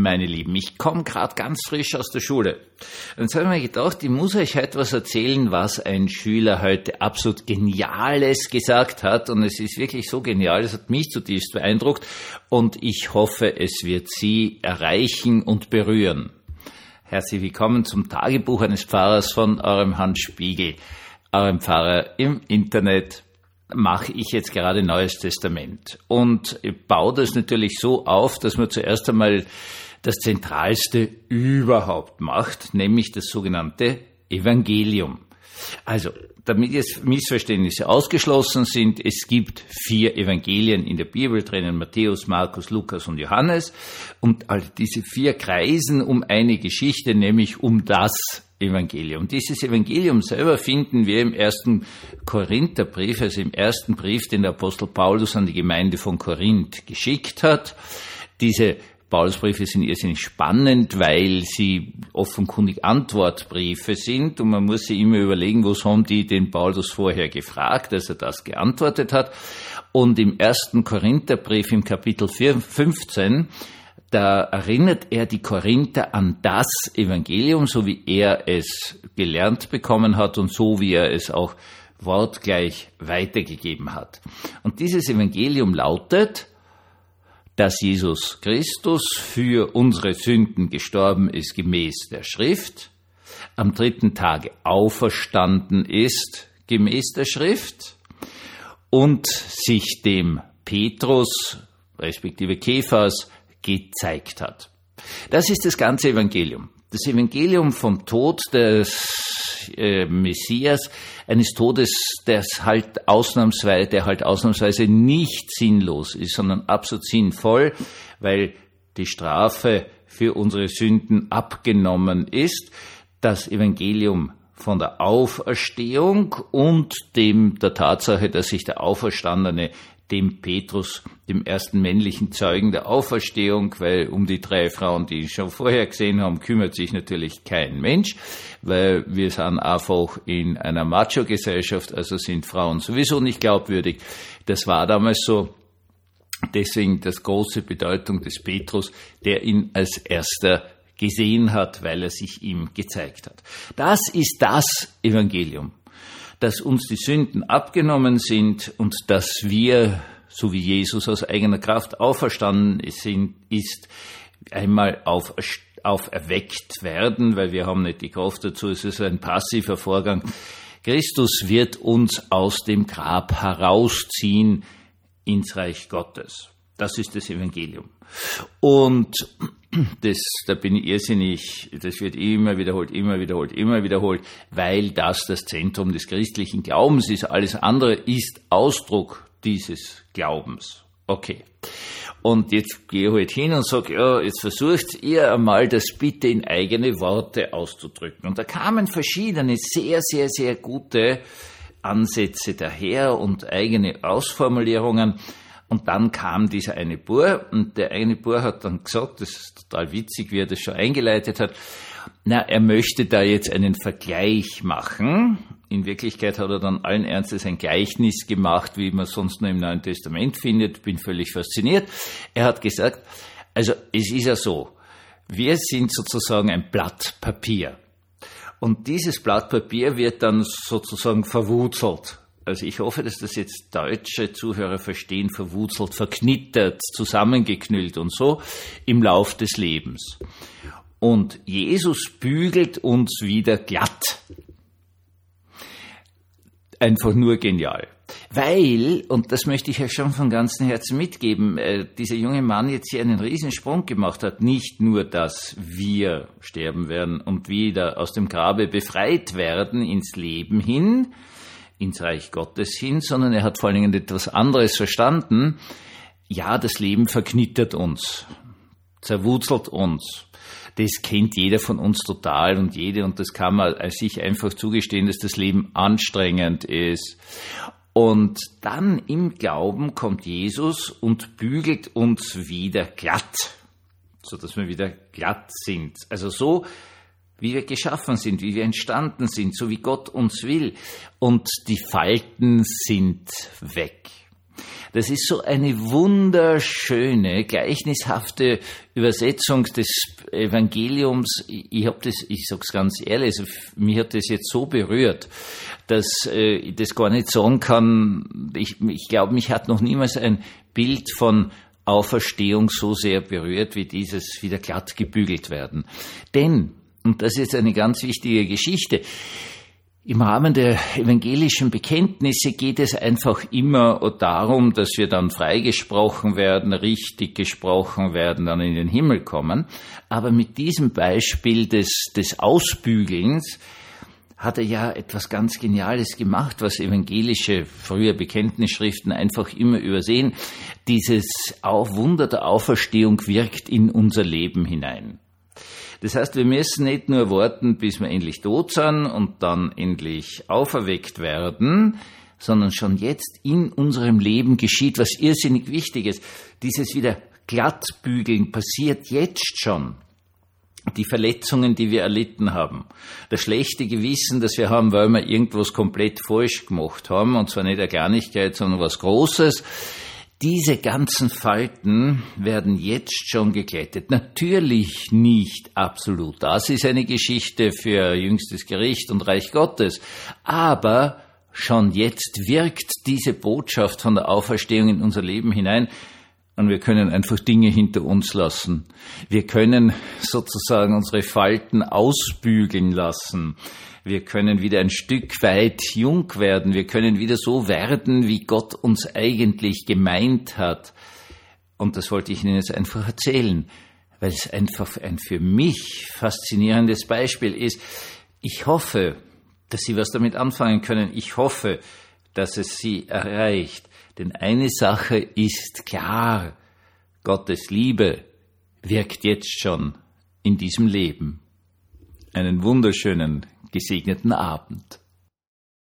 meine Lieben. Ich komme gerade ganz frisch aus der Schule. Und jetzt habe ich mir gedacht, ich muss euch heute was erzählen, was ein Schüler heute absolut Geniales gesagt hat. Und es ist wirklich so genial, es hat mich zutiefst beeindruckt. Und ich hoffe, es wird Sie erreichen und berühren. Herzlich willkommen zum Tagebuch eines Pfarrers von eurem Hans Spiegel, eurem Pfarrer im Internet mache ich jetzt gerade Neues Testament und baue das natürlich so auf, dass man zuerst einmal das Zentralste überhaupt macht, nämlich das sogenannte Evangelium. Also, damit jetzt Missverständnisse ausgeschlossen sind, es gibt vier Evangelien in der Bibel drinnen, Matthäus, Markus, Lukas und Johannes. Und all diese vier kreisen um eine Geschichte, nämlich um das Evangelium. Dieses Evangelium selber finden wir im ersten Korintherbrief, also im ersten Brief, den der Apostel Paulus an die Gemeinde von Korinth geschickt hat. Diese Paulusbriefe sind irrsinnig spannend, weil sie offenkundig Antwortbriefe sind und man muss sich immer überlegen, was haben die den Paulus vorher gefragt, dass er das geantwortet hat. Und im ersten Korintherbrief im Kapitel 15 da erinnert er die Korinther an das Evangelium, so wie er es gelernt bekommen hat und so wie er es auch wortgleich weitergegeben hat. Und dieses Evangelium lautet, dass Jesus Christus für unsere Sünden gestorben ist gemäß der Schrift, am dritten Tage auferstanden ist gemäß der Schrift und sich dem Petrus respektive Kephas gezeigt hat. Das ist das ganze Evangelium. Das Evangelium vom Tod des äh, Messias, eines Todes, des halt ausnahmsweise, der halt ausnahmsweise nicht sinnlos ist, sondern absolut sinnvoll, weil die Strafe für unsere Sünden abgenommen ist. Das Evangelium von der Auferstehung und dem der Tatsache, dass sich der Auferstandene dem Petrus, dem ersten männlichen Zeugen der Auferstehung, weil um die drei Frauen, die ihn schon vorher gesehen haben, kümmert sich natürlich kein Mensch, weil wir sind einfach in einer Macho-Gesellschaft, also sind Frauen sowieso nicht glaubwürdig. Das war damals so. Deswegen das große Bedeutung des Petrus, der ihn als erster gesehen hat, weil er sich ihm gezeigt hat. Das ist das Evangelium dass uns die Sünden abgenommen sind und dass wir, so wie Jesus aus eigener Kraft auferstanden sind, ist, einmal auf, auferweckt werden, weil wir haben nicht die Kraft dazu, es ist ein passiver Vorgang. Christus wird uns aus dem Grab herausziehen ins Reich Gottes. Das ist das Evangelium. Und das, da bin ich irrsinnig, das wird immer wiederholt, immer wiederholt, immer wiederholt, weil das das Zentrum des christlichen Glaubens ist. Alles andere ist Ausdruck dieses Glaubens. Okay. Und jetzt gehe ich halt hin und sage, ja, jetzt versucht ihr einmal das bitte in eigene Worte auszudrücken. Und da kamen verschiedene sehr, sehr, sehr gute Ansätze daher und eigene Ausformulierungen. Und dann kam dieser eine Bur und der eine Bur hat dann gesagt, das ist total witzig, wie er das schon eingeleitet hat, na, er möchte da jetzt einen Vergleich machen. In Wirklichkeit hat er dann allen Ernstes ein Gleichnis gemacht, wie man sonst nur im Neuen Testament findet. Bin völlig fasziniert. Er hat gesagt, also es ist ja so, wir sind sozusagen ein Blatt Papier. Und dieses Blatt Papier wird dann sozusagen verwurzelt also ich hoffe, dass das jetzt deutsche Zuhörer verstehen, verwurzelt, verknittert, zusammengeknüllt und so im Lauf des Lebens. Und Jesus bügelt uns wieder glatt. Einfach nur genial. Weil, und das möchte ich ja schon von ganzem Herzen mitgeben, äh, dieser junge Mann jetzt hier einen Riesensprung gemacht hat. Nicht nur, dass wir sterben werden und wieder aus dem Grabe befreit werden ins Leben hin, ins Reich Gottes hin, sondern er hat vor allen Dingen etwas anderes verstanden. Ja, das Leben verknittert uns, zerwurzelt uns. Das kennt jeder von uns total und jede und das kann man sich einfach zugestehen, dass das Leben anstrengend ist. Und dann im Glauben kommt Jesus und bügelt uns wieder glatt, so dass wir wieder glatt sind. Also so wie wir geschaffen sind, wie wir entstanden sind, so wie Gott uns will. Und die Falten sind weg. Das ist so eine wunderschöne, gleichnishafte Übersetzung des Evangeliums. Ich habe das, ich sag's ganz ehrlich, also mich hat das jetzt so berührt, dass äh, ich das gar nicht sagen kann. Ich, ich glaube, mich hat noch niemals ein Bild von Auferstehung so sehr berührt wie dieses wieder glatt gebügelt werden. Denn, und das ist eine ganz wichtige Geschichte, im Rahmen der evangelischen Bekenntnisse geht es einfach immer darum, dass wir dann freigesprochen werden, richtig gesprochen werden, dann in den Himmel kommen. Aber mit diesem Beispiel des, des Ausbügelns hat er ja etwas ganz Geniales gemacht, was evangelische frühe Bekenntnisschriften einfach immer übersehen. Dieses Wunder der Auferstehung wirkt in unser Leben hinein. Das heißt, wir müssen nicht nur warten, bis wir endlich tot sind und dann endlich auferweckt werden, sondern schon jetzt in unserem Leben geschieht was irrsinnig Wichtiges. Dieses wieder glattbügeln passiert jetzt schon. Die Verletzungen, die wir erlitten haben. Das schlechte Gewissen, das wir haben, weil wir irgendwas komplett falsch gemacht haben, und zwar nicht eine Kleinigkeit, sondern was Großes diese ganzen Falten werden jetzt schon geglättet. Natürlich nicht absolut. Das ist eine Geschichte für jüngstes Gericht und Reich Gottes. Aber schon jetzt wirkt diese Botschaft von der Auferstehung in unser Leben hinein. Und wir können einfach Dinge hinter uns lassen. Wir können sozusagen unsere Falten ausbügeln lassen. Wir können wieder ein Stück weit jung werden. Wir können wieder so werden, wie Gott uns eigentlich gemeint hat. Und das wollte ich Ihnen jetzt einfach erzählen, weil es einfach ein für mich faszinierendes Beispiel ist. Ich hoffe, dass Sie was damit anfangen können. Ich hoffe, dass es Sie erreicht. Denn eine Sache ist klar. Gottes Liebe wirkt jetzt schon in diesem Leben. Einen wunderschönen gesegneten Abend.